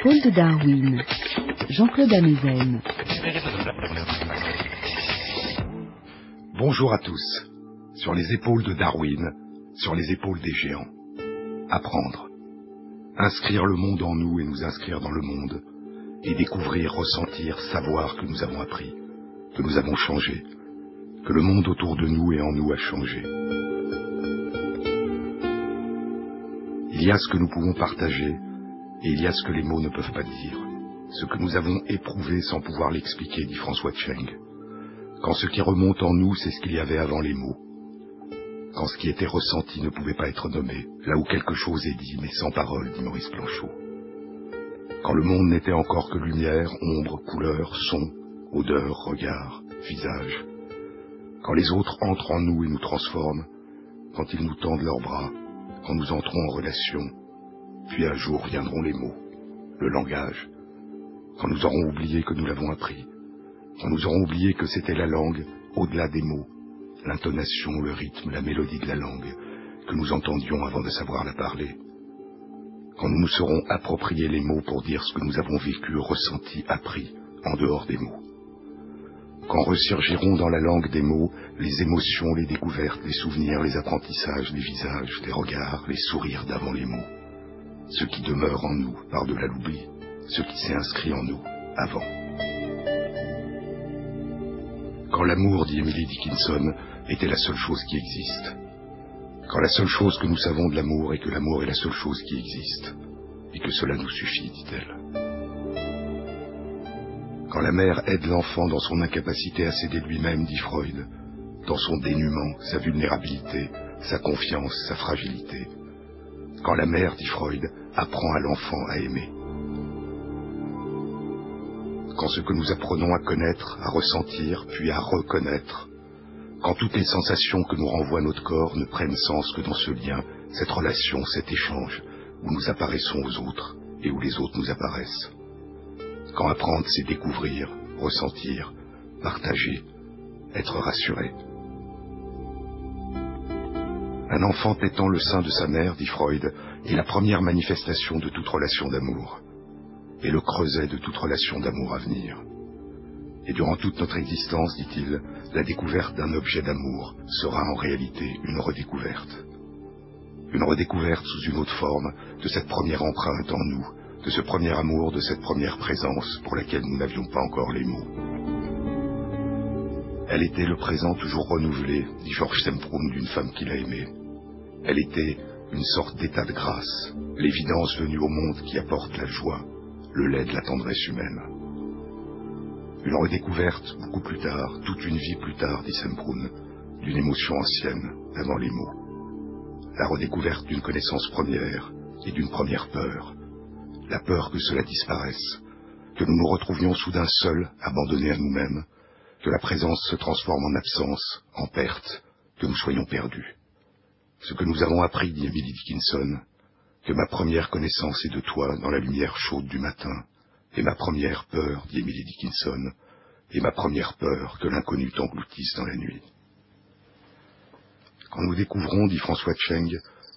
Épaules de Darwin, Jean-Claude Amezen. Bonjour à tous. Sur les épaules de Darwin, sur les épaules des géants. Apprendre. Inscrire le monde en nous et nous inscrire dans le monde. Et découvrir, ressentir, savoir que nous avons appris, que nous avons changé, que le monde autour de nous et en nous a changé. Il y a ce que nous pouvons partager et il y a ce que les mots ne peuvent pas dire, ce que nous avons éprouvé sans pouvoir l'expliquer, dit François Cheng. Quand ce qui remonte en nous, c'est ce qu'il y avait avant les mots. Quand ce qui était ressenti ne pouvait pas être nommé, là où quelque chose est dit, mais sans parole, dit Maurice Planchot. Quand le monde n'était encore que lumière, ombre, couleur, son, odeur, regard, visage. Quand les autres entrent en nous et nous transforment, quand ils nous tendent leurs bras, quand nous entrons en relation, puis un jour viendront les mots, le langage, quand nous aurons oublié que nous l'avons appris, quand nous aurons oublié que c'était la langue au-delà des mots, l'intonation, le rythme, la mélodie de la langue, que nous entendions avant de savoir la parler, quand nous nous serons appropriés les mots pour dire ce que nous avons vécu, ressenti, appris, en dehors des mots. Quand ressurgiront dans la langue des mots les émotions, les découvertes, les souvenirs, les apprentissages, les visages, les regards, les sourires d'avant les mots, ce qui demeure en nous par-delà l'oubli, ce qui s'est inscrit en nous avant. Quand l'amour, dit Emily Dickinson, était la seule chose qui existe, quand la seule chose que nous savons de l'amour est que l'amour est la seule chose qui existe, et que cela nous suffit, dit-elle. Quand la mère aide l'enfant dans son incapacité à s'aider lui-même, dit Freud, dans son dénuement, sa vulnérabilité, sa confiance, sa fragilité. Quand la mère, dit Freud, apprend à l'enfant à aimer. Quand ce que nous apprenons à connaître, à ressentir, puis à reconnaître, quand toutes les sensations que nous renvoie notre corps ne prennent sens que dans ce lien, cette relation, cet échange, où nous apparaissons aux autres et où les autres nous apparaissent. Quand apprendre, c'est découvrir, ressentir, partager, être rassuré. Un enfant tétant le sein de sa mère, dit Freud, est la première manifestation de toute relation d'amour, et le creuset de toute relation d'amour à venir. Et durant toute notre existence, dit-il, la découverte d'un objet d'amour sera en réalité une redécouverte. Une redécouverte sous une autre forme de cette première empreinte en nous, de ce premier amour, de cette première présence pour laquelle nous n'avions pas encore les mots. Elle était le présent toujours renouvelé, dit Georges Semprún d'une femme qu'il a aimée. Elle était une sorte d'état de grâce, l'évidence venue au monde qui apporte la joie, le lait de la tendresse humaine. Une redécouverte beaucoup plus tard, toute une vie plus tard, dit Semprún, d'une émotion ancienne, avant les mots. La redécouverte d'une connaissance première et d'une première peur, la peur que cela disparaisse, que nous nous retrouvions soudain seuls, abandonnés à nous-mêmes, que la présence se transforme en absence, en perte, que nous soyons perdus. Ce que nous avons appris, dit Emily Dickinson, que ma première connaissance est de toi dans la lumière chaude du matin, et ma première peur, dit Emily Dickinson, et ma première peur que l'inconnu t'engloutisse dans la nuit. Quand nous découvrons, dit François Cheng,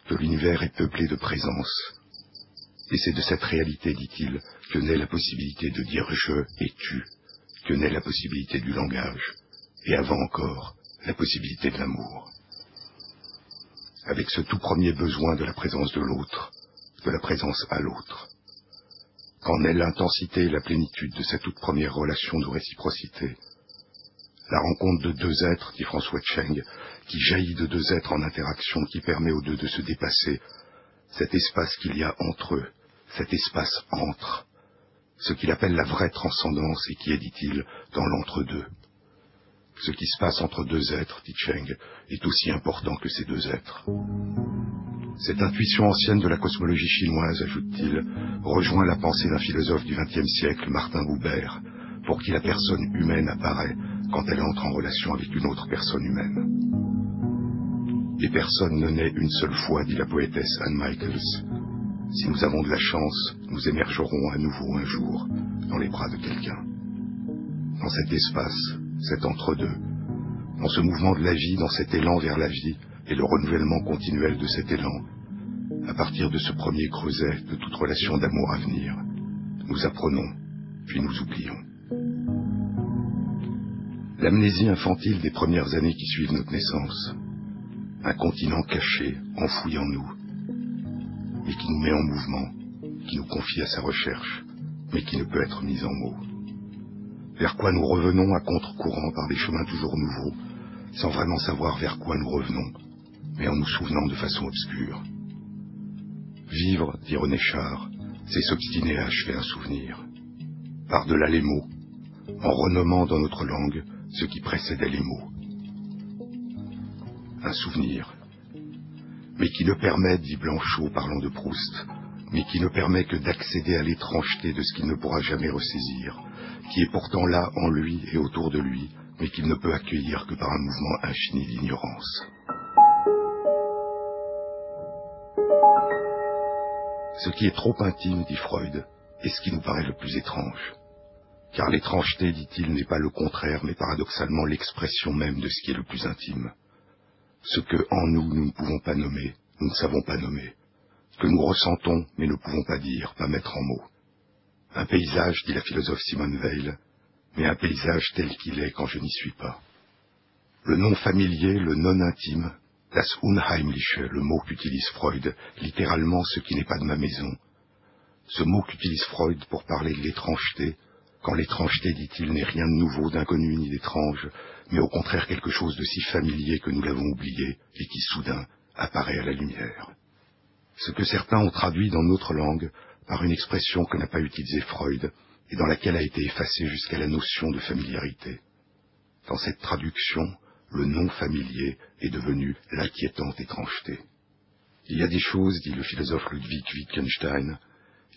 que l'univers est peuplé de présence, et c'est de cette réalité, dit-il, que naît la possibilité de dire je et tu, que naît la possibilité du langage, et avant encore, la possibilité de l'amour. Avec ce tout premier besoin de la présence de l'autre, de la présence à l'autre. Qu'en est l'intensité et la plénitude de cette toute première relation de réciprocité? La rencontre de deux êtres, dit François Cheng, qui jaillit de deux êtres en interaction qui permet aux deux de se dépasser, cet espace qu'il y a entre eux, cet espace entre, ce qu'il appelle la vraie transcendance et qui est, dit-il, dans l'entre-deux. Ce qui se passe entre deux êtres, dit Cheng, est aussi important que ces deux êtres. Cette intuition ancienne de la cosmologie chinoise, ajoute-t-il, rejoint la pensée d'un philosophe du XXe siècle, Martin Buber, pour qui la personne humaine apparaît quand elle entre en relation avec une autre personne humaine. Les personnes ne naissent une seule fois, dit la poétesse Anne Michaels, si nous avons de la chance, nous émergerons à nouveau un jour dans les bras de quelqu'un. Dans cet espace, cet entre-deux, dans ce mouvement de la vie, dans cet élan vers la vie et le renouvellement continuel de cet élan, à partir de ce premier creuset de toute relation d'amour à venir, nous apprenons, puis nous oublions. L'amnésie infantile des premières années qui suivent notre naissance, un continent caché, enfoui en nous, mais qui nous met en mouvement, qui nous confie à sa recherche, mais qui ne peut être mis en mots. Vers quoi nous revenons à contre-courant par des chemins toujours nouveaux, sans vraiment savoir vers quoi nous revenons, mais en nous souvenant de façon obscure. Vivre, dit René Char, c'est s'obstiner à achever un souvenir. Par-delà les mots, en renommant dans notre langue ce qui précédait les mots. Un souvenir, mais qui ne permet, dit Blanchot parlant de Proust, mais qui ne permet que d'accéder à l'étrangeté de ce qu'il ne pourra jamais ressaisir, qui est pourtant là en lui et autour de lui, mais qu'il ne peut accueillir que par un mouvement infini d'ignorance. Ce qui est trop intime, dit Freud, est ce qui nous paraît le plus étrange. Car l'étrangeté, dit-il, n'est pas le contraire, mais paradoxalement l'expression même de ce qui est le plus intime. Ce que, en nous, nous ne pouvons pas nommer, nous ne savons pas nommer. Ce que nous ressentons, mais ne pouvons pas dire, pas mettre en mots. Un paysage, dit la philosophe Simone Weil, mais un paysage tel qu'il est quand je n'y suis pas. Le non familier, le non intime, das Unheimliche, le mot qu'utilise Freud, littéralement ce qui n'est pas de ma maison. Ce mot qu'utilise Freud pour parler de l'étrangeté, quand l'étrangeté, dit-il, n'est rien de nouveau, d'inconnu ni d'étrange, mais au contraire quelque chose de si familier que nous l'avons oublié et qui soudain apparaît à la lumière. Ce que certains ont traduit dans notre langue par une expression que n'a pas utilisée Freud et dans laquelle a été effacée jusqu'à la notion de familiarité. Dans cette traduction, le non familier est devenu l'inquiétante étrangeté. Il y a des choses, dit le philosophe Ludwig Wittgenstein,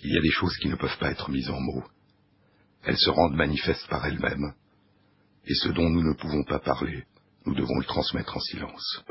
il y a des choses qui ne peuvent pas être mises en mots. Elles se rendent manifestes par elles-mêmes, et ce dont nous ne pouvons pas parler, nous devons le transmettre en silence.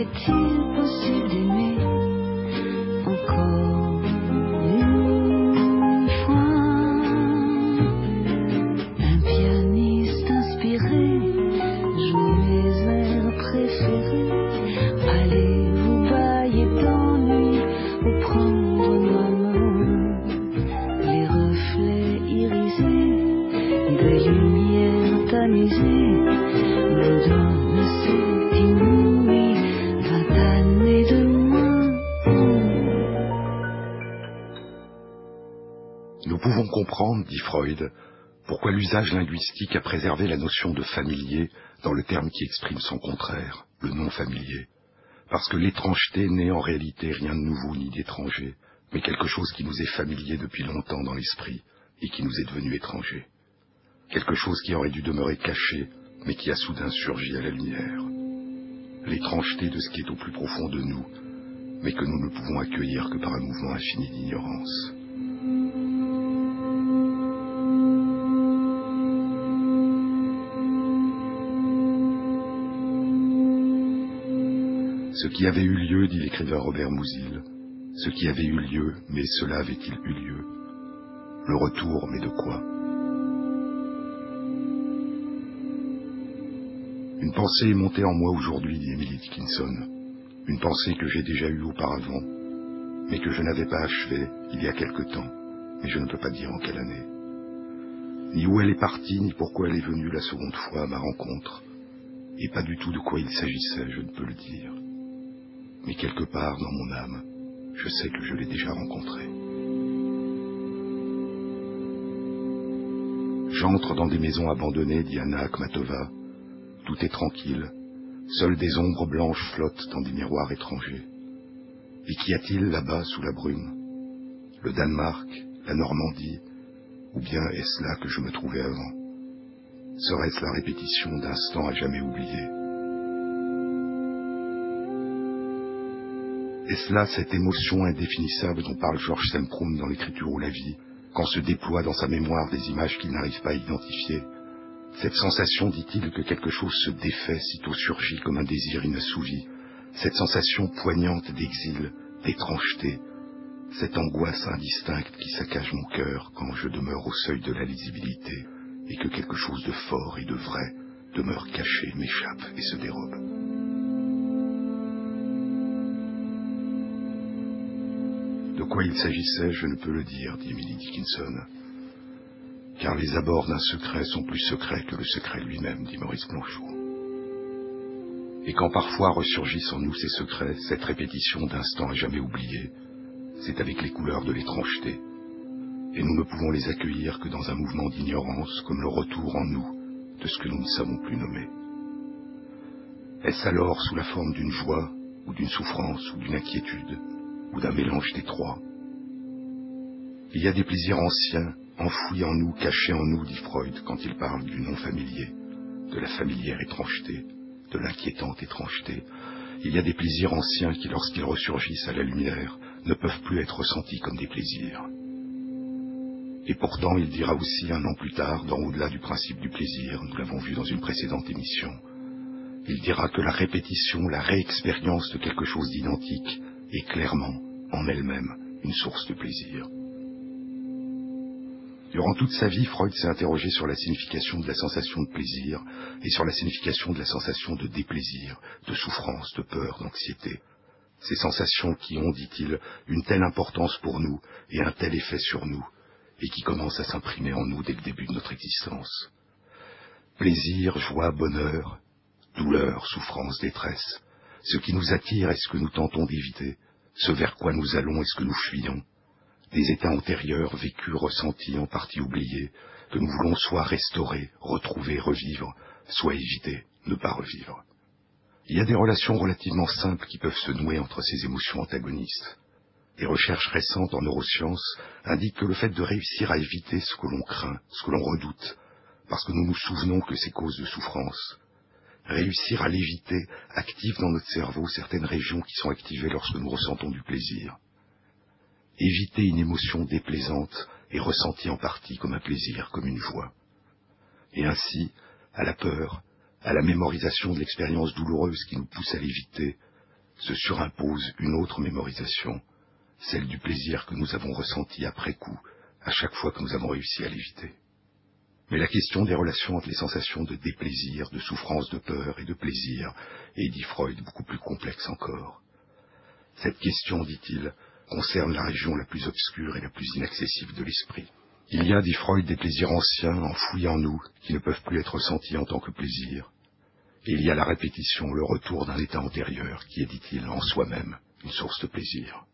serait-il possible d'aimer encore. L'usage linguistique a préservé la notion de familier dans le terme qui exprime son contraire, le non familier. Parce que l'étrangeté n'est en réalité rien de nouveau ni d'étranger, mais quelque chose qui nous est familier depuis longtemps dans l'esprit et qui nous est devenu étranger. Quelque chose qui aurait dû demeurer caché, mais qui a soudain surgi à la lumière. L'étrangeté de ce qui est au plus profond de nous, mais que nous ne pouvons accueillir que par un mouvement infini d'ignorance. Ce qui avait eu lieu, dit l'écrivain Robert Musil, ce qui avait eu lieu, mais cela avait-il eu lieu? Le retour, mais de quoi? Une pensée est montée en moi aujourd'hui, dit Emily Dickinson. Une pensée que j'ai déjà eue auparavant, mais que je n'avais pas achevée il y a quelque temps, mais je ne peux pas dire en quelle année. Ni où elle est partie, ni pourquoi elle est venue la seconde fois à ma rencontre, et pas du tout de quoi il s'agissait, je ne peux le dire. Mais quelque part dans mon âme, je sais que je l'ai déjà rencontrée. J'entre dans des maisons abandonnées, dit Anna Akhmatova, tout est tranquille. Seules des ombres blanches flottent dans des miroirs étrangers. Et qu'y a-t-il là-bas sous la brume? Le Danemark La Normandie Ou bien est-ce là que je me trouvais avant? Serait-ce la répétition d'instants à jamais oubliés? Est-ce là cette émotion indéfinissable dont parle Georges Semproum dans l'écriture ou la vie, quand se déploient dans sa mémoire des images qu'il n'arrive pas à identifier. Cette sensation, dit-il, que quelque chose se défait sitôt surgit comme un désir inassouvi, cette sensation poignante d'exil, d'étrangeté, cette angoisse indistincte qui saccage mon cœur quand je demeure au seuil de la lisibilité et que quelque chose de fort et de vrai demeure caché, m'échappe et se dérobe. De quoi il s'agissait, je ne peux le dire, dit Emily Dickinson car les abords d'un secret sont plus secrets que le secret lui-même, dit Maurice Blanchot. Et quand parfois ressurgissent en nous ces secrets, cette répétition d'instants à jamais oubliés, c'est avec les couleurs de l'étrangeté, et nous ne pouvons les accueillir que dans un mouvement d'ignorance comme le retour en nous de ce que nous ne savons plus nommer. Est-ce alors sous la forme d'une joie, ou d'une souffrance, ou d'une inquiétude, ou d'un mélange des trois Il y a des plaisirs anciens enfoui en nous, caché en nous, dit Freud quand il parle du non familier, de la familière étrangeté, de l'inquiétante étrangeté. Il y a des plaisirs anciens qui, lorsqu'ils ressurgissent à la lumière, ne peuvent plus être ressentis comme des plaisirs. Et pourtant, il dira aussi un an plus tard, dans Au-delà du principe du plaisir, nous l'avons vu dans une précédente émission, il dira que la répétition, la réexpérience de quelque chose d'identique est clairement, en elle-même, une source de plaisir. Durant toute sa vie, Freud s'est interrogé sur la signification de la sensation de plaisir et sur la signification de la sensation de déplaisir, de souffrance, de peur, d'anxiété. Ces sensations qui ont, dit-il, une telle importance pour nous et un tel effet sur nous, et qui commencent à s'imprimer en nous dès le début de notre existence. Plaisir, joie, bonheur, douleur, souffrance, détresse. Ce qui nous attire est ce que nous tentons d'éviter, ce vers quoi nous allons est ce que nous fuyons, des états antérieurs vécus, ressentis, en partie oubliés, que nous voulons soit restaurer, retrouver, revivre, soit éviter, ne pas revivre. Il y a des relations relativement simples qui peuvent se nouer entre ces émotions antagonistes. Des recherches récentes en neurosciences indiquent que le fait de réussir à éviter ce que l'on craint, ce que l'on redoute, parce que nous nous souvenons que c'est cause de souffrance, réussir à l'éviter active dans notre cerveau certaines régions qui sont activées lorsque nous ressentons du plaisir éviter une émotion déplaisante et ressentie en partie comme un plaisir, comme une joie. Et ainsi, à la peur, à la mémorisation de l'expérience douloureuse qui nous pousse à l'éviter, se surimpose une autre mémorisation, celle du plaisir que nous avons ressenti après coup, à chaque fois que nous avons réussi à l'éviter. Mais la question des relations entre les sensations de déplaisir, de souffrance, de peur et de plaisir est, dit Freud, beaucoup plus complexe encore. Cette question, dit-il, concerne la région la plus obscure et la plus inaccessible de l'esprit. Il y a, dit Freud, des plaisirs anciens enfouis en nous qui ne peuvent plus être ressentis en tant que plaisir. Et il y a la répétition, le retour d'un état antérieur qui est, dit-il, en soi-même une source de plaisir.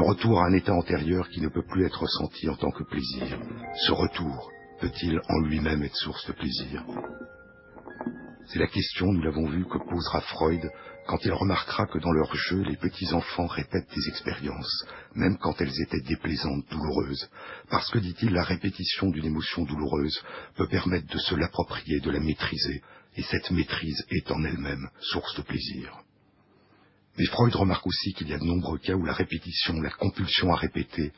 Retour à un état antérieur qui ne peut plus être ressenti en tant que plaisir. Ce retour peut-il en lui-même être source de plaisir? C'est la question, nous l'avons vu, que posera Freud quand il remarquera que dans leur jeu, les petits enfants répètent des expériences, même quand elles étaient déplaisantes, douloureuses, parce que, dit-il, la répétition d'une émotion douloureuse peut permettre de se l'approprier, de la maîtriser, et cette maîtrise est en elle-même source de plaisir. Mais Freud remarque aussi qu'il y a de nombreux cas où la répétition, la compulsion à répéter,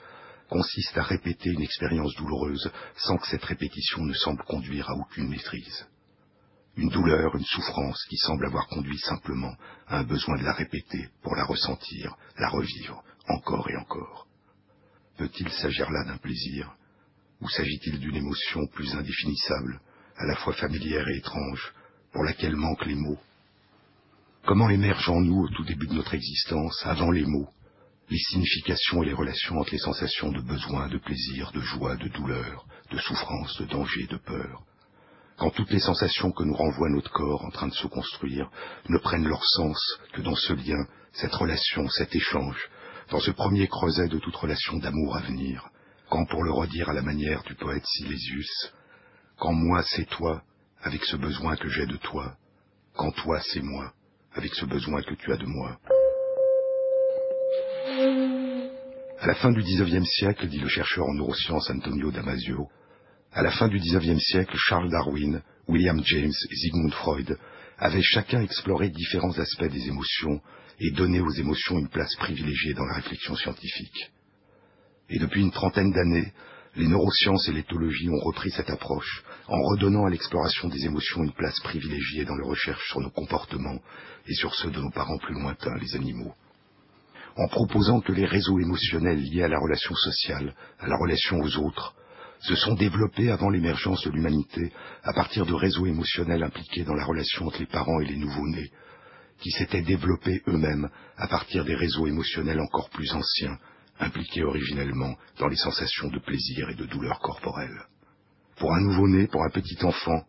consiste à répéter une expérience douloureuse sans que cette répétition ne semble conduire à aucune maîtrise. Une douleur, une souffrance qui semble avoir conduit simplement à un besoin de la répéter pour la ressentir, la revivre, encore et encore. Peut-il s'agir là d'un plaisir Ou s'agit-il d'une émotion plus indéfinissable, à la fois familière et étrange, pour laquelle manquent les mots Comment émergent en nous, au tout début de notre existence, avant les mots, les significations et les relations entre les sensations de besoin, de plaisir, de joie, de douleur, de souffrance, de danger, de peur? Quand toutes les sensations que nous renvoie notre corps en train de se construire ne prennent leur sens que dans ce lien, cette relation, cet échange, dans ce premier creuset de toute relation d'amour à venir, quand pour le redire à la manière du poète Silésius, quand moi c'est toi, avec ce besoin que j'ai de toi, quand toi c'est moi, avec ce besoin que tu as de moi. À la fin du XIXe siècle, dit le chercheur en neurosciences Antonio Damasio, à la fin du XIXe siècle, Charles Darwin, William James et Sigmund Freud avaient chacun exploré différents aspects des émotions et donné aux émotions une place privilégiée dans la réflexion scientifique. Et depuis une trentaine d'années, les neurosciences et l'éthologie ont repris cette approche en redonnant à l'exploration des émotions une place privilégiée dans les recherches sur nos comportements et sur ceux de nos parents plus lointains, les animaux. En proposant que les réseaux émotionnels liés à la relation sociale, à la relation aux autres, se sont développés avant l'émergence de l'humanité à partir de réseaux émotionnels impliqués dans la relation entre les parents et les nouveau-nés, qui s'étaient développés eux-mêmes à partir des réseaux émotionnels encore plus anciens, impliqués originellement dans les sensations de plaisir et de douleur corporelle. Pour un nouveau-né, pour un petit enfant,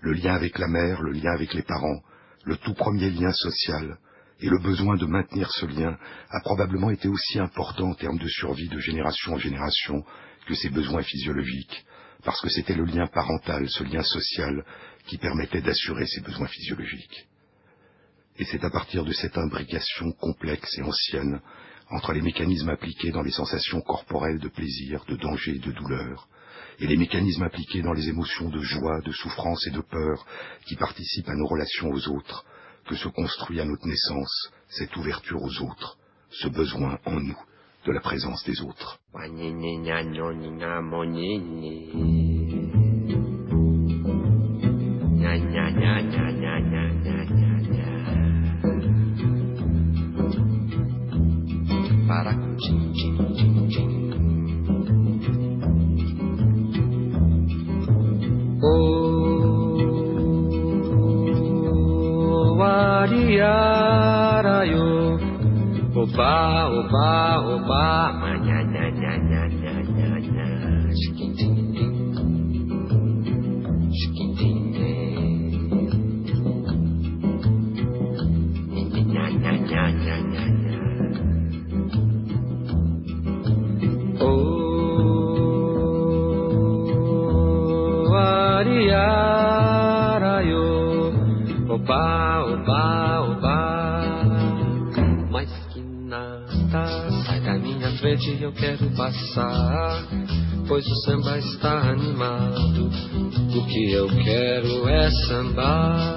le lien avec la mère, le lien avec les parents, le tout premier lien social, et le besoin de maintenir ce lien a probablement été aussi important en termes de survie de génération en génération que ses besoins physiologiques, parce que c'était le lien parental, ce lien social, qui permettait d'assurer ses besoins physiologiques. Et c'est à partir de cette imbrication complexe et ancienne entre les mécanismes appliqués dans les sensations corporelles de plaisir, de danger et de douleur, et les mécanismes appliqués dans les émotions de joie, de souffrance et de peur qui participent à nos relations aux autres, que se construit à notre naissance cette ouverture aux autres, ce besoin en nous de la présence des autres.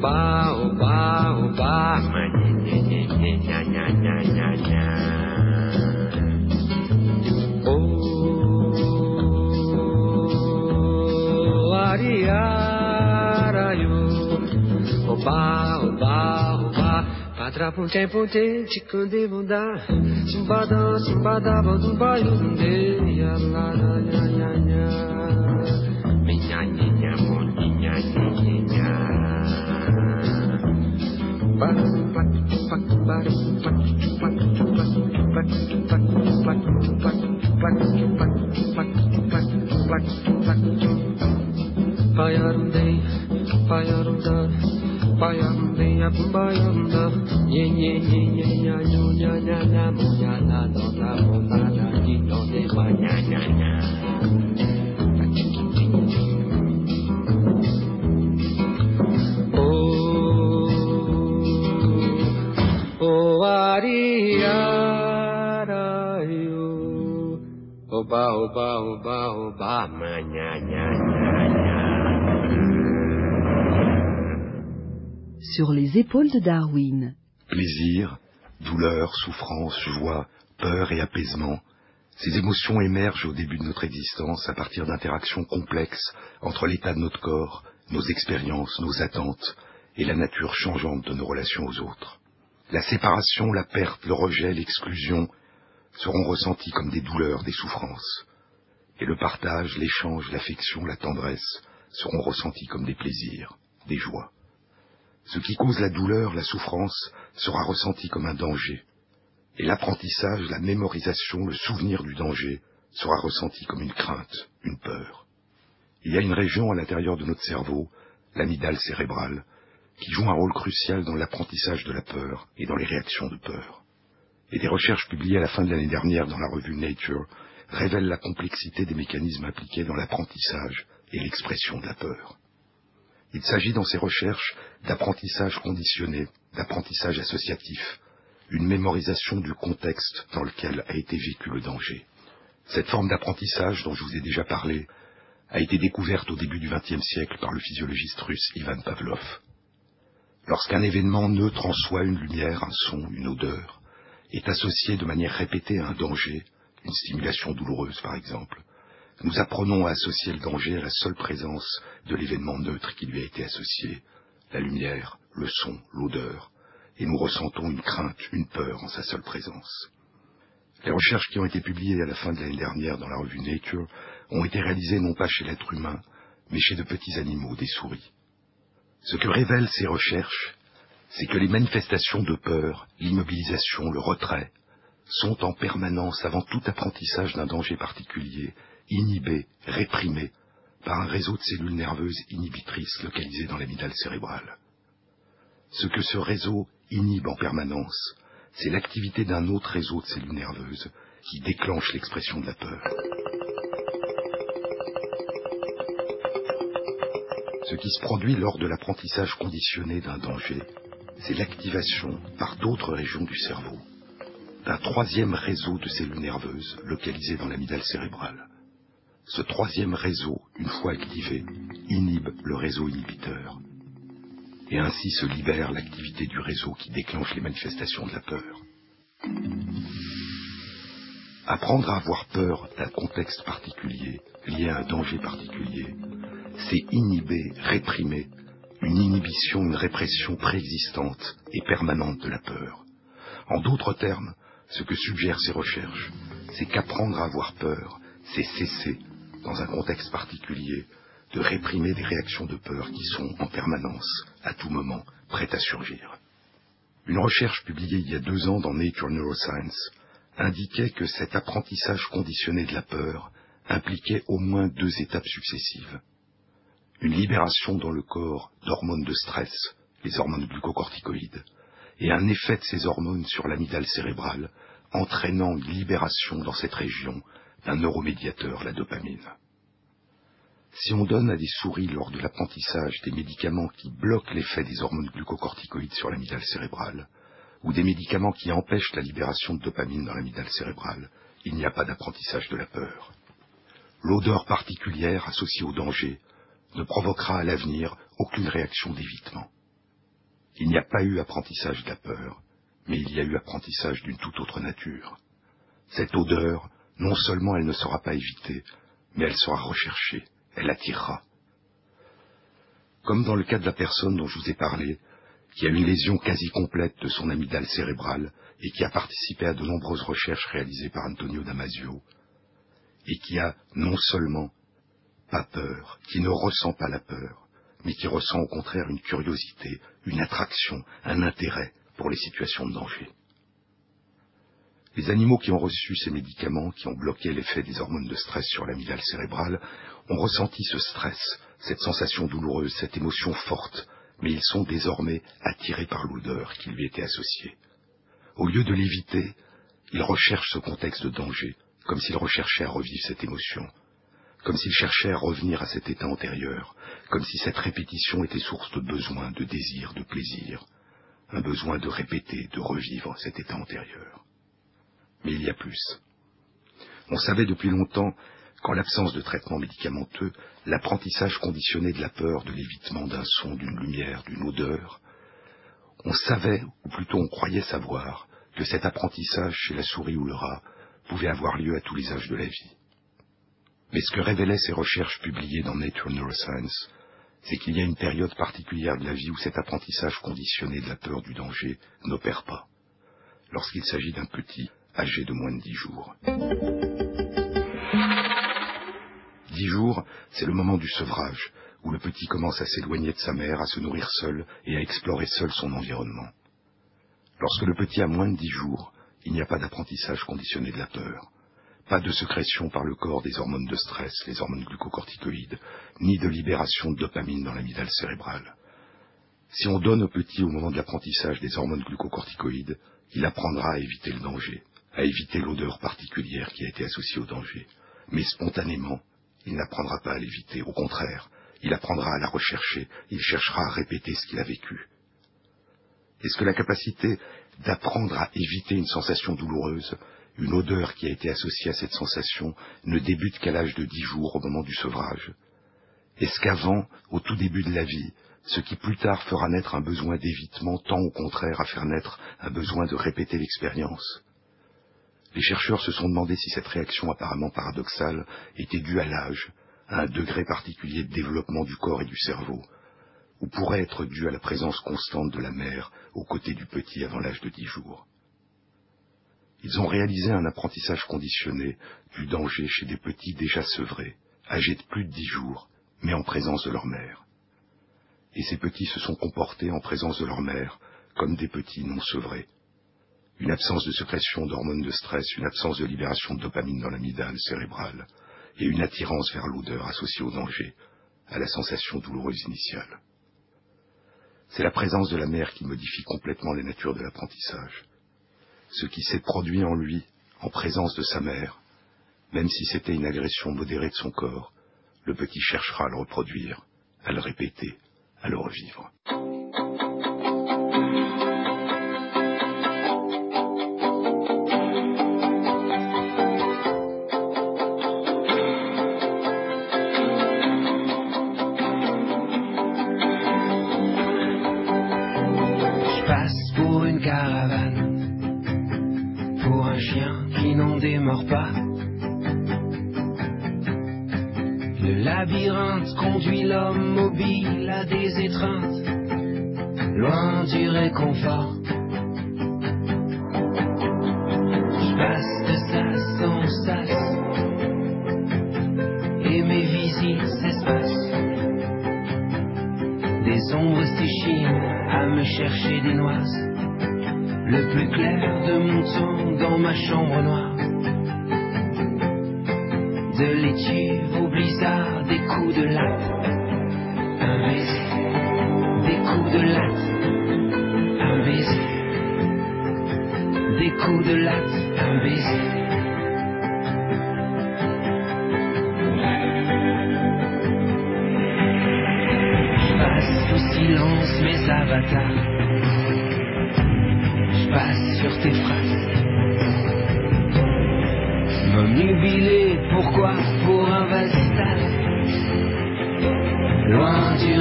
oba, oba, oba. nha, oba, oba, oba, patra punte punte, chicande bunda, simbada, simbada, bandu baio, dundê, ya, la, ya, ya, ya. Bayarındayım, bayarımda Bayarımda yapın bayarımda Ye ye ye ye ya yo ya ya la mo ya la do la mo la la di do de ba ya ya ya Oba, oba, oba, oba, ma, nya, nya, nya, nya. Sur les épaules de Darwin. Plaisir, douleur, souffrance, joie, peur et apaisement, ces émotions émergent au début de notre existence à partir d'interactions complexes entre l'état de notre corps, nos expériences, nos attentes et la nature changeante de nos relations aux autres. La séparation, la perte, le rejet, l'exclusion seront ressentis comme des douleurs, des souffrances. Et le partage, l'échange, l'affection, la tendresse seront ressentis comme des plaisirs, des joies. Ce qui cause la douleur, la souffrance, sera ressenti comme un danger. Et l'apprentissage, la mémorisation, le souvenir du danger sera ressenti comme une crainte, une peur. Il y a une région à l'intérieur de notre cerveau, l'amygdale cérébrale, qui joue un rôle crucial dans l'apprentissage de la peur et dans les réactions de peur. Et des recherches publiées à la fin de l'année dernière dans la revue Nature révèlent la complexité des mécanismes impliqués dans l'apprentissage et l'expression de la peur. Il s'agit dans ces recherches d'apprentissage conditionné, d'apprentissage associatif, une mémorisation du contexte dans lequel a été vécu le danger. Cette forme d'apprentissage dont je vous ai déjà parlé a été découverte au début du XXe siècle par le physiologiste russe Ivan Pavlov. Lorsqu'un événement neutre en soi, une lumière, un son, une odeur, est associé de manière répétée à un danger, une stimulation douloureuse par exemple, nous apprenons à associer le danger à la seule présence de l'événement neutre qui lui a été associé, la lumière, le son, l'odeur, et nous ressentons une crainte, une peur en sa seule présence. Les recherches qui ont été publiées à la fin de l'année dernière dans la revue Nature ont été réalisées non pas chez l'être humain, mais chez de petits animaux, des souris. Ce que révèlent ces recherches, c'est que les manifestations de peur, l'immobilisation, le retrait, sont en permanence, avant tout apprentissage d'un danger particulier, inhibés, réprimés par un réseau de cellules nerveuses inhibitrices localisées dans l'amygdale cérébrale. Ce que ce réseau inhibe en permanence, c'est l'activité d'un autre réseau de cellules nerveuses qui déclenche l'expression de la peur. Ce qui se produit lors de l'apprentissage conditionné d'un danger, c'est l'activation par d'autres régions du cerveau d'un troisième réseau de cellules nerveuses localisées dans l'amygdale cérébrale. Ce troisième réseau, une fois activé, inhibe le réseau inhibiteur. Et ainsi se libère l'activité du réseau qui déclenche les manifestations de la peur. Apprendre à avoir peur d'un contexte particulier, lié à un danger particulier, c'est inhiber, réprimer, une inhibition, une répression préexistante et permanente de la peur. En d'autres termes, ce que suggèrent ces recherches, c'est qu'apprendre à avoir peur, c'est cesser, dans un contexte particulier, de réprimer des réactions de peur qui sont en permanence, à tout moment, prêtes à surgir. Une recherche publiée il y a deux ans dans Nature Neuroscience indiquait que cet apprentissage conditionné de la peur impliquait au moins deux étapes successives. Une libération dans le corps d'hormones de stress, les hormones glucocorticoïdes, et un effet de ces hormones sur l'amygdale cérébrale, entraînant une libération dans cette région d'un neuromédiateur, la dopamine. Si on donne à des souris lors de l'apprentissage des médicaments qui bloquent l'effet des hormones glucocorticoïdes sur l'amygdale cérébrale, ou des médicaments qui empêchent la libération de dopamine dans l'amygdale cérébrale, il n'y a pas d'apprentissage de la peur. L'odeur particulière associée au danger ne provoquera à l'avenir aucune réaction d'évitement. Il n'y a pas eu apprentissage de la peur, mais il y a eu apprentissage d'une toute autre nature. Cette odeur, non seulement elle ne sera pas évitée, mais elle sera recherchée, elle attirera. Comme dans le cas de la personne dont je vous ai parlé, qui a une lésion quasi complète de son amygdale cérébrale et qui a participé à de nombreuses recherches réalisées par Antonio Damasio, et qui a non seulement pas peur, qui ne ressent pas la peur, mais qui ressent au contraire une curiosité, une attraction, un intérêt pour les situations de danger. Les animaux qui ont reçu ces médicaments, qui ont bloqué l'effet des hormones de stress sur l'amygdale cérébrale, ont ressenti ce stress, cette sensation douloureuse, cette émotion forte, mais ils sont désormais attirés par l'odeur qui lui était associée. Au lieu de l'éviter, ils recherchent ce contexte de danger, comme s'ils recherchaient à revivre cette émotion, comme s'ils cherchaient à revenir à cet état antérieur, comme si cette répétition était source de besoin, de désir, de plaisir, un besoin de répéter, de revivre cet état antérieur. Mais il y a plus. On savait depuis longtemps qu'en l'absence de traitement médicamenteux, l'apprentissage conditionné de la peur, de l'évitement d'un son, d'une lumière, d'une odeur, on savait, ou plutôt on croyait savoir, que cet apprentissage chez la souris ou le rat pouvait avoir lieu à tous les âges de la vie. Mais ce que révélaient ces recherches publiées dans Nature Neuroscience, c'est qu'il y a une période particulière de la vie où cet apprentissage conditionné de la peur du danger n'opère pas, lorsqu'il s'agit d'un petit âgé de moins de dix jours. Dix jours, c'est le moment du sevrage, où le petit commence à s'éloigner de sa mère, à se nourrir seul et à explorer seul son environnement. Lorsque le petit a moins de dix jours, il n'y a pas d'apprentissage conditionné de la peur, pas de sécrétion par le corps des hormones de stress, les hormones glucocorticoïdes, ni de libération de dopamine dans l'amygdale cérébrale. Si on donne au petit au moment de l'apprentissage des hormones glucocorticoïdes, il apprendra à éviter le danger, à éviter l'odeur particulière qui a été associée au danger. Mais spontanément, il n'apprendra pas à l'éviter, au contraire, il apprendra à la rechercher, il cherchera à répéter ce qu'il a vécu. Est-ce que la capacité d'apprendre à éviter une sensation douloureuse, une odeur qui a été associée à cette sensation, ne débute qu'à l'âge de dix jours au moment du sevrage Est-ce qu'avant, au tout début de la vie, ce qui plus tard fera naître un besoin d'évitement tend au contraire à faire naître un besoin de répéter l'expérience? Les chercheurs se sont demandé si cette réaction apparemment paradoxale était due à l'âge, à un degré particulier de développement du corps et du cerveau, ou pourrait être due à la présence constante de la mère aux côtés du petit avant l'âge de dix jours. Ils ont réalisé un apprentissage conditionné du danger chez des petits déjà sevrés, âgés de plus de dix jours, mais en présence de leur mère. Et ces petits se sont comportés en présence de leur mère comme des petits non sevrés. Une absence de sécrétion d'hormones de stress, une absence de libération de dopamine dans l'amygdale cérébrale, et une attirance vers l'odeur associée au danger, à la sensation douloureuse initiale. C'est la présence de la mère qui modifie complètement la nature de l'apprentissage. Ce qui s'est produit en lui, en présence de sa mère, même si c'était une agression modérée de son corps, le petit cherchera à le reproduire, à le répéter, à le revivre.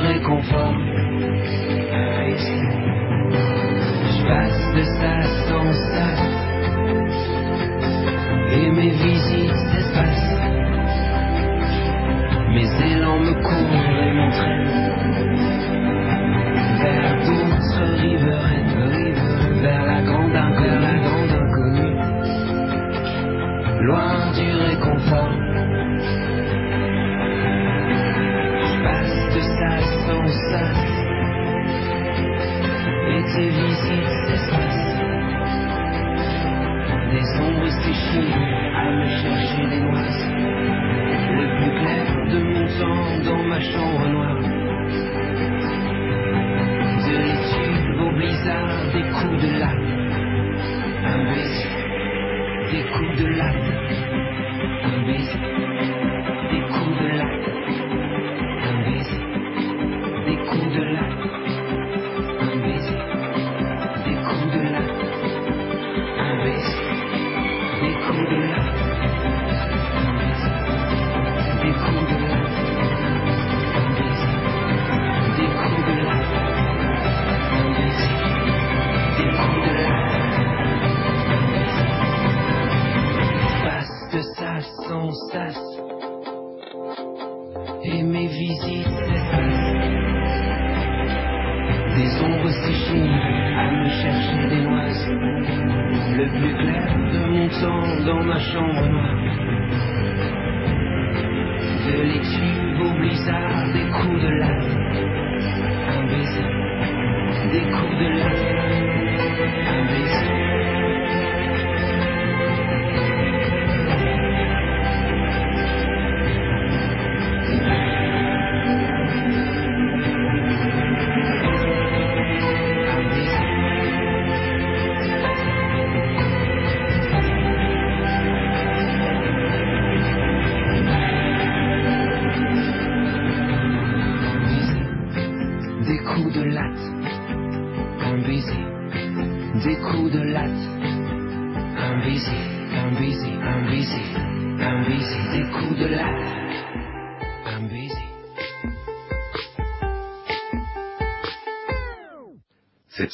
Réconfort Je passe de ça en Podcasts.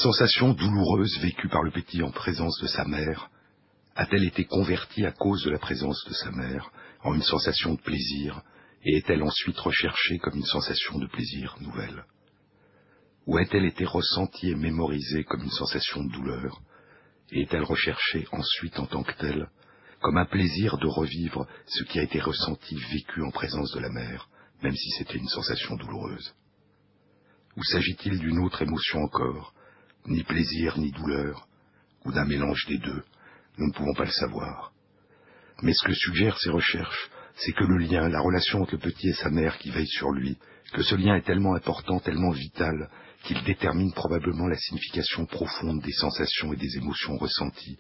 Sensation douloureuse vécue par le petit en présence de sa mère a-t-elle été convertie à cause de la présence de sa mère en une sensation de plaisir et est-elle ensuite recherchée comme une sensation de plaisir nouvelle? Ou a-t-elle été ressentie et mémorisée comme une sensation de douleur et est-elle recherchée ensuite en tant que telle comme un plaisir de revivre ce qui a été ressenti, vécu en présence de la mère, même si c'était une sensation douloureuse? Ou s'agit-il d'une autre émotion encore ni plaisir ni douleur, ou d'un mélange des deux, nous ne pouvons pas le savoir. Mais ce que suggèrent ces recherches, c'est que le lien, la relation entre le petit et sa mère qui veille sur lui, que ce lien est tellement important, tellement vital, qu'il détermine probablement la signification profonde des sensations et des émotions ressenties,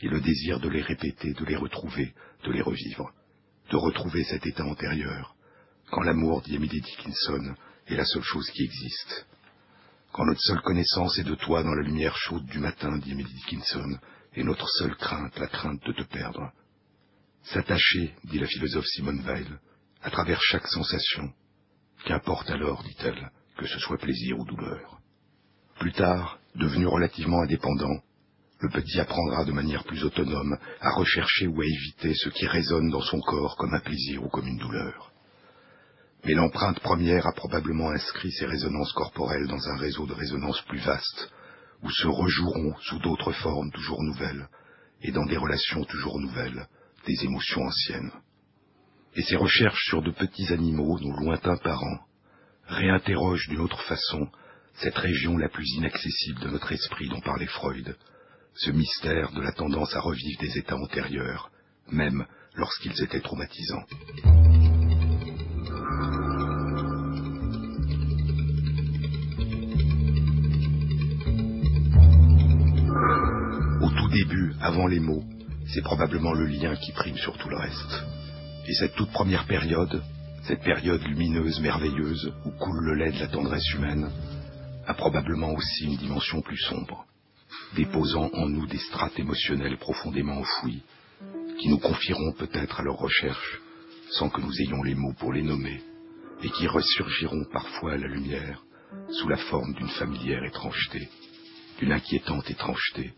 et le désir de les répéter, de les retrouver, de les revivre, de retrouver cet état antérieur, quand l'amour, dit Emily Dickinson, est la seule chose qui existe. Quand notre seule connaissance est de toi dans la lumière chaude du matin, dit Emily Dickinson, et notre seule crainte, la crainte de te perdre. S'attacher, dit la philosophe Simone Weil, à travers chaque sensation. Qu'importe alors, dit-elle, que ce soit plaisir ou douleur. Plus tard, devenu relativement indépendant, le petit apprendra de manière plus autonome à rechercher ou à éviter ce qui résonne dans son corps comme un plaisir ou comme une douleur. Mais l'empreinte première a probablement inscrit ces résonances corporelles dans un réseau de résonances plus vaste, où se rejoueront sous d'autres formes toujours nouvelles, et dans des relations toujours nouvelles, des émotions anciennes. Et ces recherches sur de petits animaux, nos lointains parents, réinterrogent d'une autre façon cette région la plus inaccessible de notre esprit dont parlait Freud, ce mystère de la tendance à revivre des états antérieurs, même lorsqu'ils étaient traumatisants. Tout début, avant les mots, c'est probablement le lien qui prime sur tout le reste. Et cette toute première période, cette période lumineuse, merveilleuse, où coule le lait de la tendresse humaine, a probablement aussi une dimension plus sombre, déposant en nous des strates émotionnelles profondément enfouies, qui nous confieront peut-être à leur recherche, sans que nous ayons les mots pour les nommer, et qui ressurgiront parfois à la lumière, sous la forme d'une familière étrangeté, d'une inquiétante étrangeté,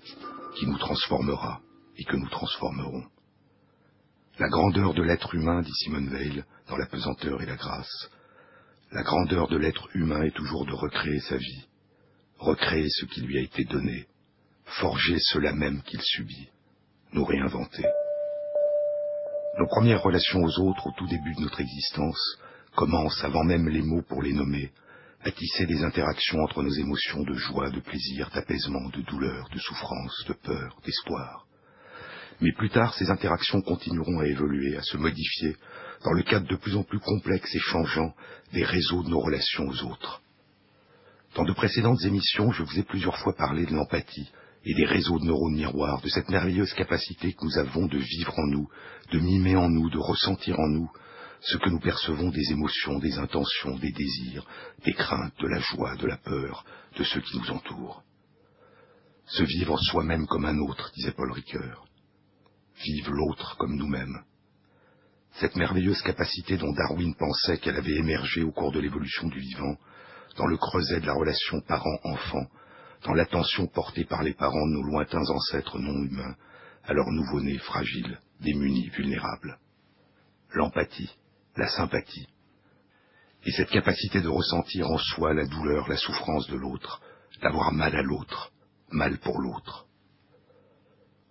qui nous transformera et que nous transformerons. La grandeur de l'être humain, dit Simone Weil, dans La pesanteur et la grâce, la grandeur de l'être humain est toujours de recréer sa vie, recréer ce qui lui a été donné, forger cela même qu'il subit, nous réinventer. Nos premières relations aux autres au tout début de notre existence commencent, avant même les mots pour les nommer, à tisser des interactions entre nos émotions de joie, de plaisir, d'apaisement, de douleur, de souffrance, de peur, d'espoir. Mais plus tard, ces interactions continueront à évoluer, à se modifier, dans le cadre de plus en plus complexe et changeant des réseaux de nos relations aux autres. Dans de précédentes émissions, je vous ai plusieurs fois parlé de l'empathie et des réseaux de neurones miroirs, de cette merveilleuse capacité que nous avons de vivre en nous, de mimer en nous, de ressentir en nous ce que nous percevons des émotions, des intentions, des désirs, des craintes, de la joie, de la peur, de ceux qui nous entourent. Se vivre soi-même comme un autre, disait Paul Ricoeur. Vive l'autre comme nous-mêmes. Cette merveilleuse capacité dont Darwin pensait qu'elle avait émergé au cours de l'évolution du vivant, dans le creuset de la relation parent-enfant, dans l'attention portée par les parents de nos lointains ancêtres non humains à leurs nouveau-nés fragiles, démunis, vulnérables. L'empathie, la sympathie, et cette capacité de ressentir en soi la douleur, la souffrance de l'autre, d'avoir mal à l'autre, mal pour l'autre.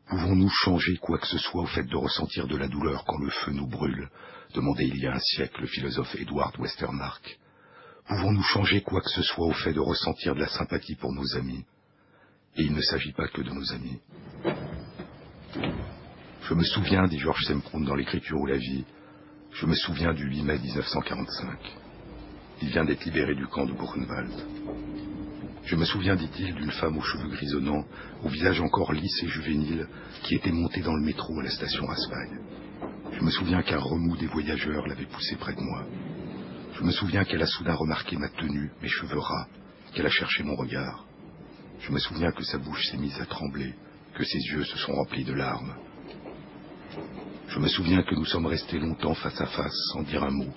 Pouvons-nous changer quoi que ce soit au fait de ressentir de la douleur quand le feu nous brûle demandait il y a un siècle le philosophe Edward Westermarck. Pouvons-nous changer quoi que ce soit au fait de ressentir de la sympathie pour nos amis? Et il ne s'agit pas que de nos amis. Je me souviens, dit Georges Semproun dans l'écriture ou la vie, je me souviens du 8 mai 1945. Il vient d'être libéré du camp de Buchenwald. Je me souviens, dit-il, d'une femme aux cheveux grisonnants, au visage encore lisse et juvénile, qui était montée dans le métro à la station Raspail. Je me souviens qu'un remous des voyageurs l'avait poussée près de moi. Je me souviens qu'elle a soudain remarqué ma tenue, mes cheveux ras, qu'elle a cherché mon regard. Je me souviens que sa bouche s'est mise à trembler, que ses yeux se sont remplis de larmes. Je me souviens que nous sommes restés longtemps face à face sans dire un mot,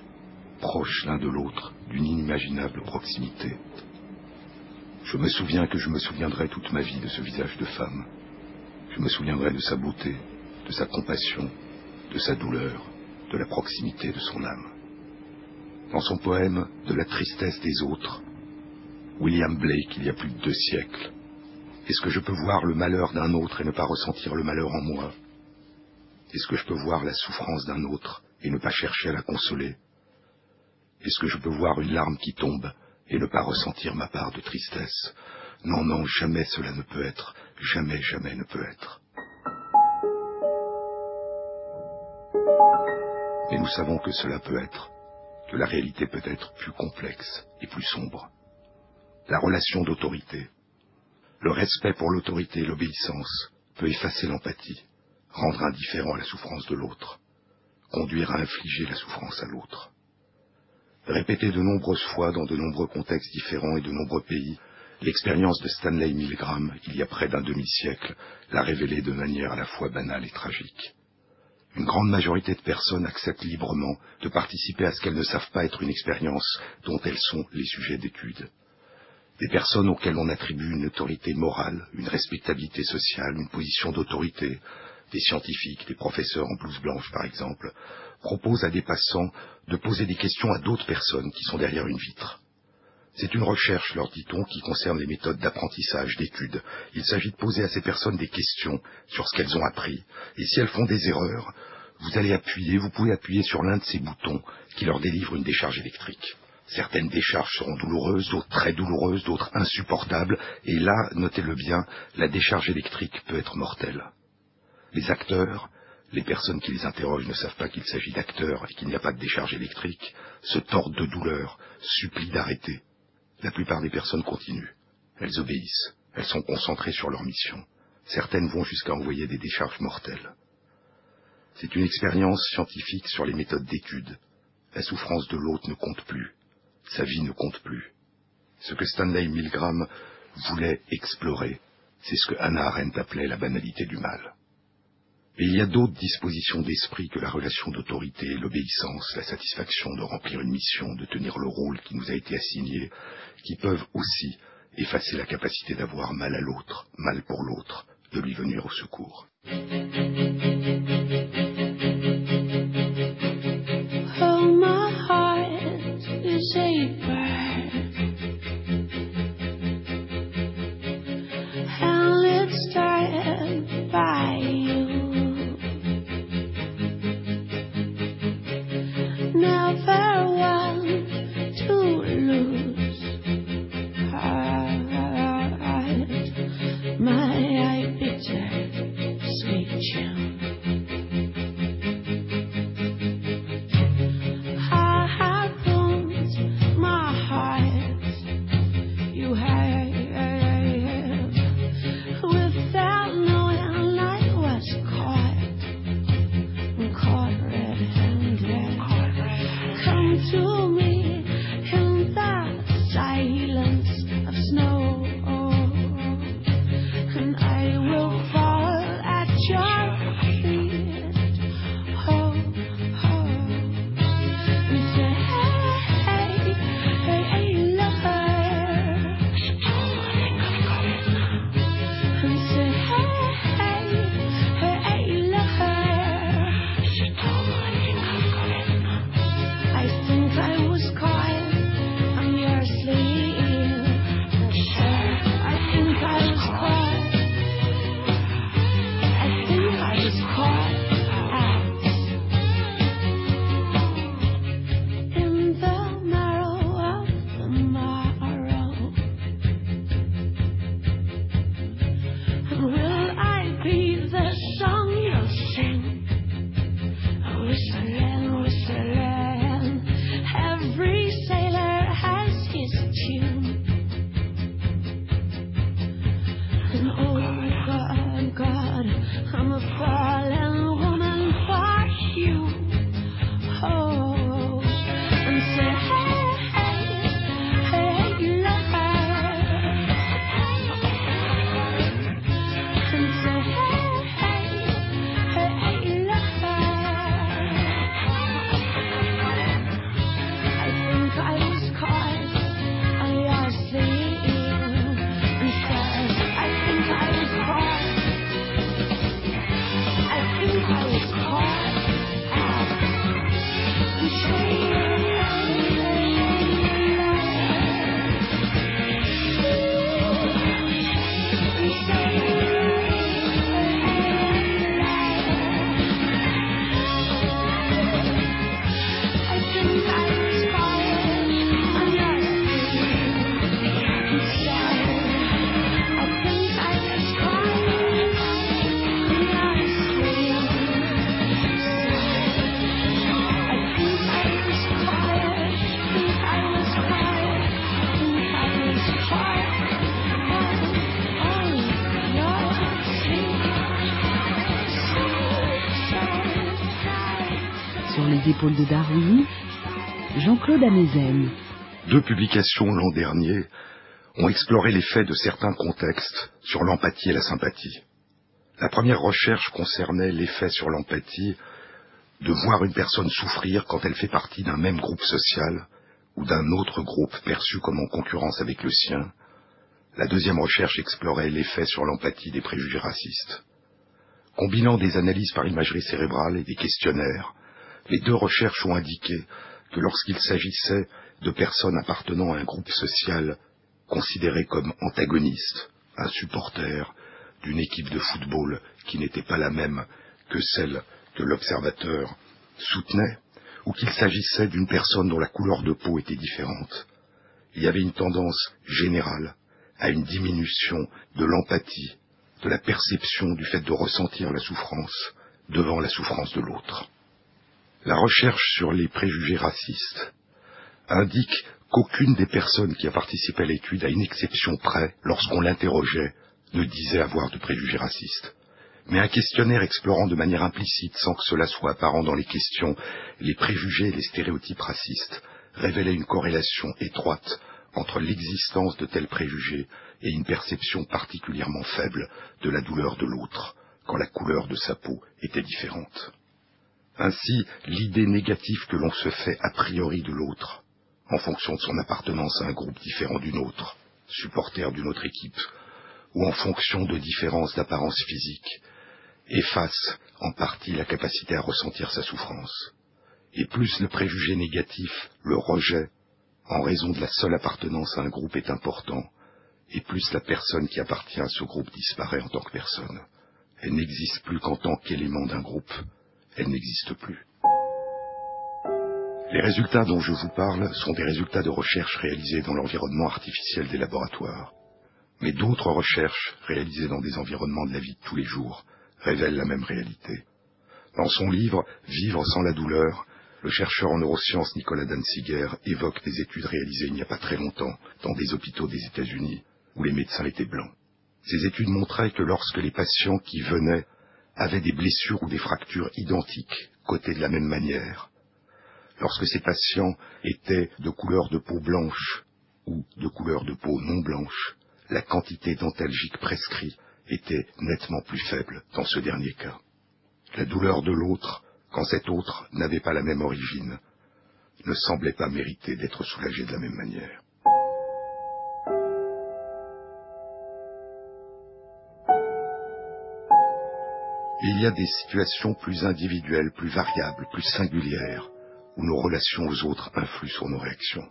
proches l'un de l'autre, d'une inimaginable proximité. Je me souviens que je me souviendrai toute ma vie de ce visage de femme. Je me souviendrai de sa beauté, de sa compassion, de sa douleur, de la proximité de son âme dans son poème De la tristesse des autres, William Blake, il y a plus de deux siècles. Est-ce que je peux voir le malheur d'un autre et ne pas ressentir le malheur en moi? Est-ce que je peux voir la souffrance d'un autre et ne pas chercher à la consoler? Est-ce que je peux voir une larme qui tombe et ne pas ressentir ma part de tristesse? Non, non, jamais cela ne peut être, jamais, jamais ne peut être. Mais nous savons que cela peut être, que la réalité peut être plus complexe et plus sombre. La relation d'autorité, le respect pour l'autorité et l'obéissance peut effacer l'empathie, rendre indifférent à la souffrance de l'autre, conduire à infliger la souffrance à l'autre. Répété de nombreuses fois dans de nombreux contextes différents et de nombreux pays, l'expérience de Stanley Milgram, il y a près d'un demi-siècle, l'a révélée de manière à la fois banale et tragique. Une grande majorité de personnes acceptent librement de participer à ce qu'elles ne savent pas être une expérience dont elles sont les sujets d'étude. Des personnes auxquelles on attribue une autorité morale, une respectabilité sociale, une position d'autorité, des scientifiques, des professeurs en blouse blanche par exemple, proposent à des passants de poser des questions à d'autres personnes qui sont derrière une vitre. C'est une recherche, leur dit-on, qui concerne les méthodes d'apprentissage, d'étude. Il s'agit de poser à ces personnes des questions sur ce qu'elles ont appris. Et si elles font des erreurs, vous allez appuyer, vous pouvez appuyer sur l'un de ces boutons qui leur délivre une décharge électrique. Certaines décharges seront douloureuses, d'autres très douloureuses, d'autres insupportables, et là, notez-le bien, la décharge électrique peut être mortelle. Les acteurs, les personnes qui les interrogent ne savent pas qu'il s'agit d'acteurs et qu'il n'y a pas de décharge électrique, se tordent de douleur, supplient d'arrêter. La plupart des personnes continuent. Elles obéissent. Elles sont concentrées sur leur mission. Certaines vont jusqu'à envoyer des décharges mortelles. C'est une expérience scientifique sur les méthodes d'étude. La souffrance de l'autre ne compte plus. Sa vie ne compte plus. Ce que Stanley Milgram voulait explorer, c'est ce que Hannah Arendt appelait la banalité du mal. Et il y a d'autres dispositions d'esprit que la relation d'autorité, l'obéissance, la satisfaction de remplir une mission, de tenir le rôle qui nous a été assigné, qui peuvent aussi effacer la capacité d'avoir mal à l'autre, mal pour l'autre, de lui venir au secours. Jean-Claude. Deux publications l'an dernier ont exploré l'effet de certains contextes sur l'empathie et la sympathie. La première recherche concernait l'effet sur l'empathie de voir une personne souffrir quand elle fait partie d'un même groupe social ou d'un autre groupe perçu comme en concurrence avec le sien. La deuxième recherche explorait l'effet sur l'empathie des préjugés racistes. Combinant des analyses par imagerie cérébrale et des questionnaires, les deux recherches ont indiqué que lorsqu'il s'agissait de personnes appartenant à un groupe social considéré comme antagoniste, un supporter d'une équipe de football qui n'était pas la même que celle que l'observateur soutenait, ou qu'il s'agissait d'une personne dont la couleur de peau était différente. Il y avait une tendance générale à une diminution de l'empathie, de la perception du fait de ressentir la souffrance devant la souffrance de l'autre. La recherche sur les préjugés racistes indique qu'aucune des personnes qui a participé à l'étude, à une exception près, lorsqu'on l'interrogeait, ne disait avoir de préjugés racistes. Mais un questionnaire explorant de manière implicite, sans que cela soit apparent dans les questions, les préjugés et les stéréotypes racistes, révélait une corrélation étroite entre l'existence de tels préjugés et une perception particulièrement faible de la douleur de l'autre, quand la couleur de sa peau était différente. Ainsi, l'idée négative que l'on se fait a priori de l'autre, en fonction de son appartenance à un groupe différent d'une autre, supporter d'une autre équipe, ou en fonction de différences d'apparence physique, efface en partie la capacité à ressentir sa souffrance. Et plus le préjugé négatif, le rejet, en raison de la seule appartenance à un groupe est important, et plus la personne qui appartient à ce groupe disparaît en tant que personne. Elle n'existe plus qu'en tant qu'élément d'un groupe. Elle n'existe plus. Les résultats dont je vous parle sont des résultats de recherches réalisées dans l'environnement artificiel des laboratoires. Mais d'autres recherches réalisées dans des environnements de la vie de tous les jours révèlent la même réalité. Dans son livre Vivre sans la douleur, le chercheur en neurosciences Nicolas Danziger évoque des études réalisées il n'y a pas très longtemps dans des hôpitaux des États-Unis où les médecins étaient blancs. Ces études montraient que lorsque les patients qui venaient avaient des blessures ou des fractures identiques, cotées de la même manière, lorsque ces patients étaient de couleur de peau blanche ou de couleur de peau non blanche, la quantité d'antalgiques prescrits était nettement plus faible dans ce dernier cas. La douleur de l'autre, quand cet autre n'avait pas la même origine, ne semblait pas mériter d'être soulagée de la même manière. Il y a des situations plus individuelles, plus variables, plus singulières, où nos relations aux autres influent sur nos réactions.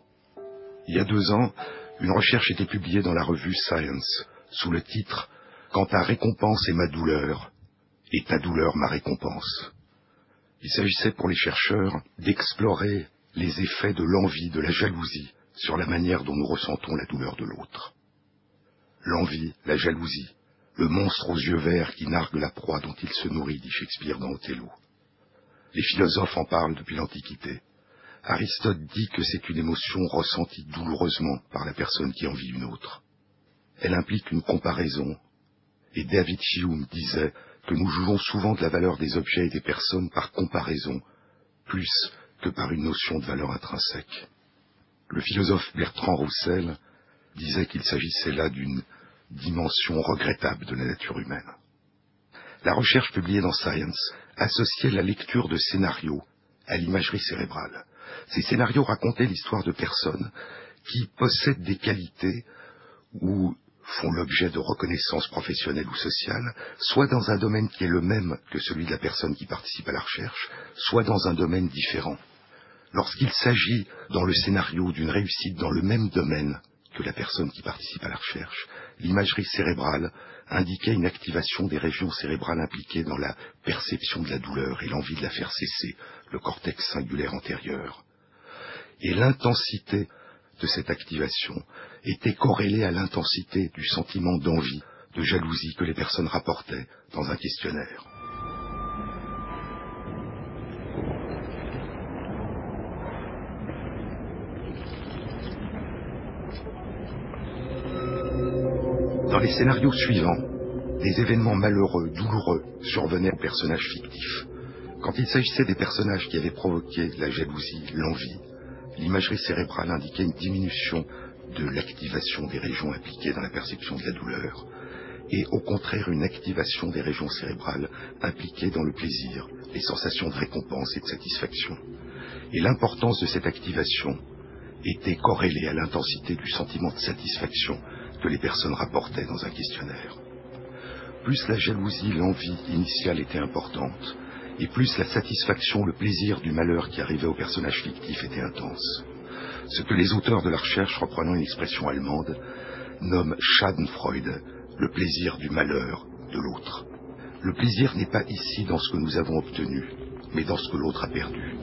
Il y a deux ans, une recherche était publiée dans la revue Science sous le titre Quand ta récompense est ma douleur, et ta douleur ma récompense. Il s'agissait pour les chercheurs d'explorer les effets de l'envie, de la jalousie sur la manière dont nous ressentons la douleur de l'autre. L'envie, la jalousie, le monstre aux yeux verts qui nargue la proie dont il se nourrit, dit Shakespeare dans Othello. Les philosophes en parlent depuis l'Antiquité. Aristote dit que c'est une émotion ressentie douloureusement par la personne qui envie une autre. Elle implique une comparaison, et David Hume disait que nous jouons souvent de la valeur des objets et des personnes par comparaison, plus que par une notion de valeur intrinsèque. Le philosophe Bertrand Roussel disait qu'il s'agissait là d'une dimension regrettable de la nature humaine. La recherche publiée dans Science associait la lecture de scénarios à l'imagerie cérébrale. Ces scénarios racontaient l'histoire de personnes qui possèdent des qualités ou font l'objet de reconnaissance professionnelle ou sociale, soit dans un domaine qui est le même que celui de la personne qui participe à la recherche, soit dans un domaine différent. Lorsqu'il s'agit dans le scénario d'une réussite dans le même domaine que la personne qui participe à la recherche, l'imagerie cérébrale indiquait une activation des régions cérébrales impliquées dans la perception de la douleur et l'envie de la faire cesser, le cortex singulaire antérieur. Et l'intensité de cette activation était corrélée à l'intensité du sentiment d'envie, de jalousie que les personnes rapportaient dans un questionnaire. Les scénarios suivants, des événements malheureux, douloureux survenaient aux personnages fictifs, Quand il s'agissait des personnages qui avaient provoqué la jalousie, l'envie, l'imagerie cérébrale indiquait une diminution de l'activation des régions impliquées dans la perception de la douleur, et au contraire une activation des régions cérébrales impliquées dans le plaisir, les sensations de récompense et de satisfaction. Et l'importance de cette activation était corrélée à l'intensité du sentiment de satisfaction que les personnes rapportaient dans un questionnaire. Plus la jalousie, l'envie initiale était importante, et plus la satisfaction, le plaisir du malheur qui arrivait au personnage fictif était intense. Ce que les auteurs de la recherche, reprenant une expression allemande, nomment Schadenfreude, le plaisir du malheur de l'autre. Le plaisir n'est pas ici dans ce que nous avons obtenu, mais dans ce que l'autre a perdu.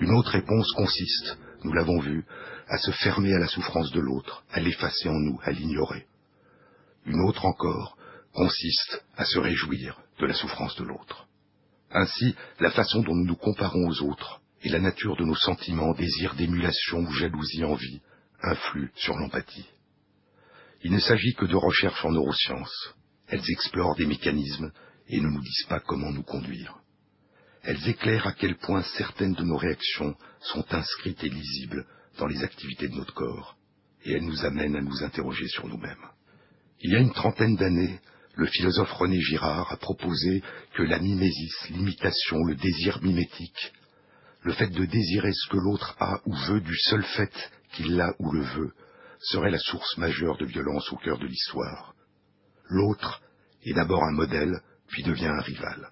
Une autre réponse consiste, nous l'avons vu, à se fermer à la souffrance de l'autre, à l'effacer en nous, à l'ignorer. Une autre encore consiste à se réjouir de la souffrance de l'autre. Ainsi, la façon dont nous nous comparons aux autres et la nature de nos sentiments, désirs d'émulation ou jalousie envie influent sur l'empathie. Il ne s'agit que de recherches en neurosciences. Elles explorent des mécanismes et ne nous disent pas comment nous conduire. Elles éclairent à quel point certaines de nos réactions sont inscrites et lisibles dans les activités de notre corps, et elles nous amènent à nous interroger sur nous-mêmes. Il y a une trentaine d'années, le philosophe René Girard a proposé que la mimésis, l'imitation, le désir mimétique, le fait de désirer ce que l'autre a ou veut du seul fait qu'il l'a ou le veut, serait la source majeure de violence au cœur de l'histoire. L'autre est d'abord un modèle, puis devient un rival.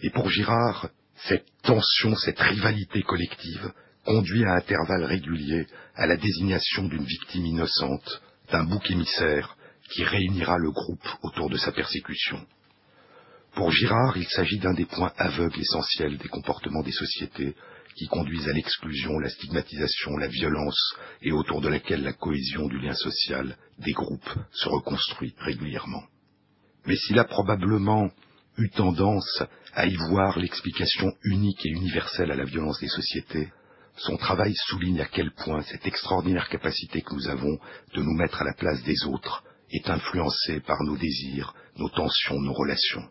Et pour Girard, cette tension, cette rivalité collective conduit à intervalles réguliers à la désignation d'une victime innocente, d'un bouc émissaire qui réunira le groupe autour de sa persécution. Pour Girard, il s'agit d'un des points aveugles essentiels des comportements des sociétés qui conduisent à l'exclusion, la stigmatisation, la violence et autour de laquelle la cohésion du lien social des groupes se reconstruit régulièrement. Mais s'il a probablement eu tendance à y voir l'explication unique et universelle à la violence des sociétés, son travail souligne à quel point cette extraordinaire capacité que nous avons de nous mettre à la place des autres est influencée par nos désirs, nos tensions, nos relations.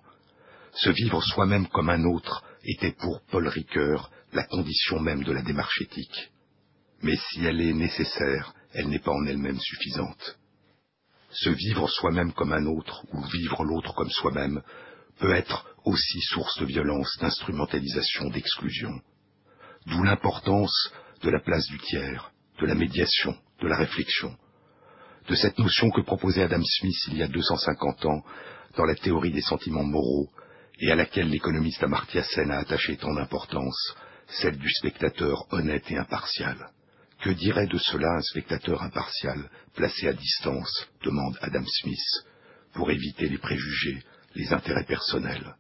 Se vivre soi-même comme un autre était pour Paul Ricoeur la condition même de la démarche éthique. Mais si elle est nécessaire, elle n'est pas en elle-même suffisante. Se vivre soi-même comme un autre, ou vivre l'autre comme soi-même, peut être aussi source de violence, d'instrumentalisation, d'exclusion. D'où l'importance de la place du tiers, de la médiation, de la réflexion, de cette notion que proposait Adam Smith il y a 250 ans dans la théorie des sentiments moraux et à laquelle l'économiste Amartya Sen a attaché tant d'importance, celle du spectateur honnête et impartial. Que dirait de cela un spectateur impartial, placé à distance, demande Adam Smith, pour éviter les préjugés, les intérêts personnels.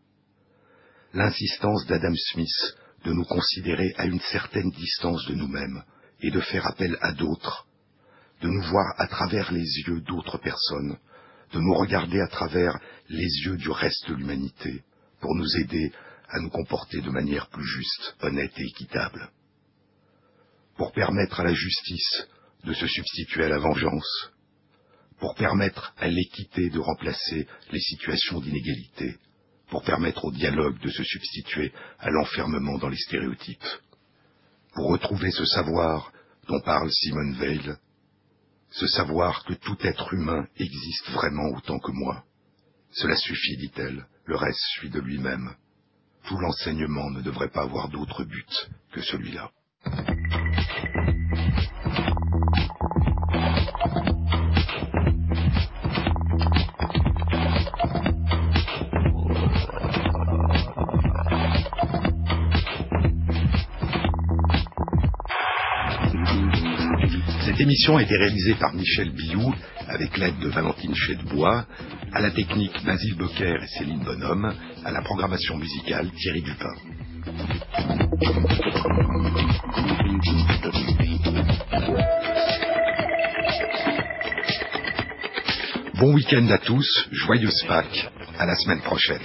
L'insistance d'Adam Smith de nous considérer à une certaine distance de nous-mêmes et de faire appel à d'autres, de nous voir à travers les yeux d'autres personnes, de nous regarder à travers les yeux du reste de l'humanité, pour nous aider à nous comporter de manière plus juste, honnête et équitable, pour permettre à la justice de se substituer à la vengeance, pour permettre à l'équité de remplacer les situations d'inégalité, pour permettre au dialogue de se substituer à l'enfermement dans les stéréotypes, pour retrouver ce savoir dont parle Simone Veil, ce savoir que tout être humain existe vraiment autant que moi. Cela suffit, dit-elle, le reste suit de lui-même. Tout l'enseignement ne devrait pas avoir d'autre but que celui-là. Émission a été réalisée par Michel Billou avec l'aide de Valentine Chedbois, à la technique Basile Becker et Céline Bonhomme, à la programmation musicale Thierry Dupin. Bon week-end à tous, joyeuse Pâques, à la semaine prochaine.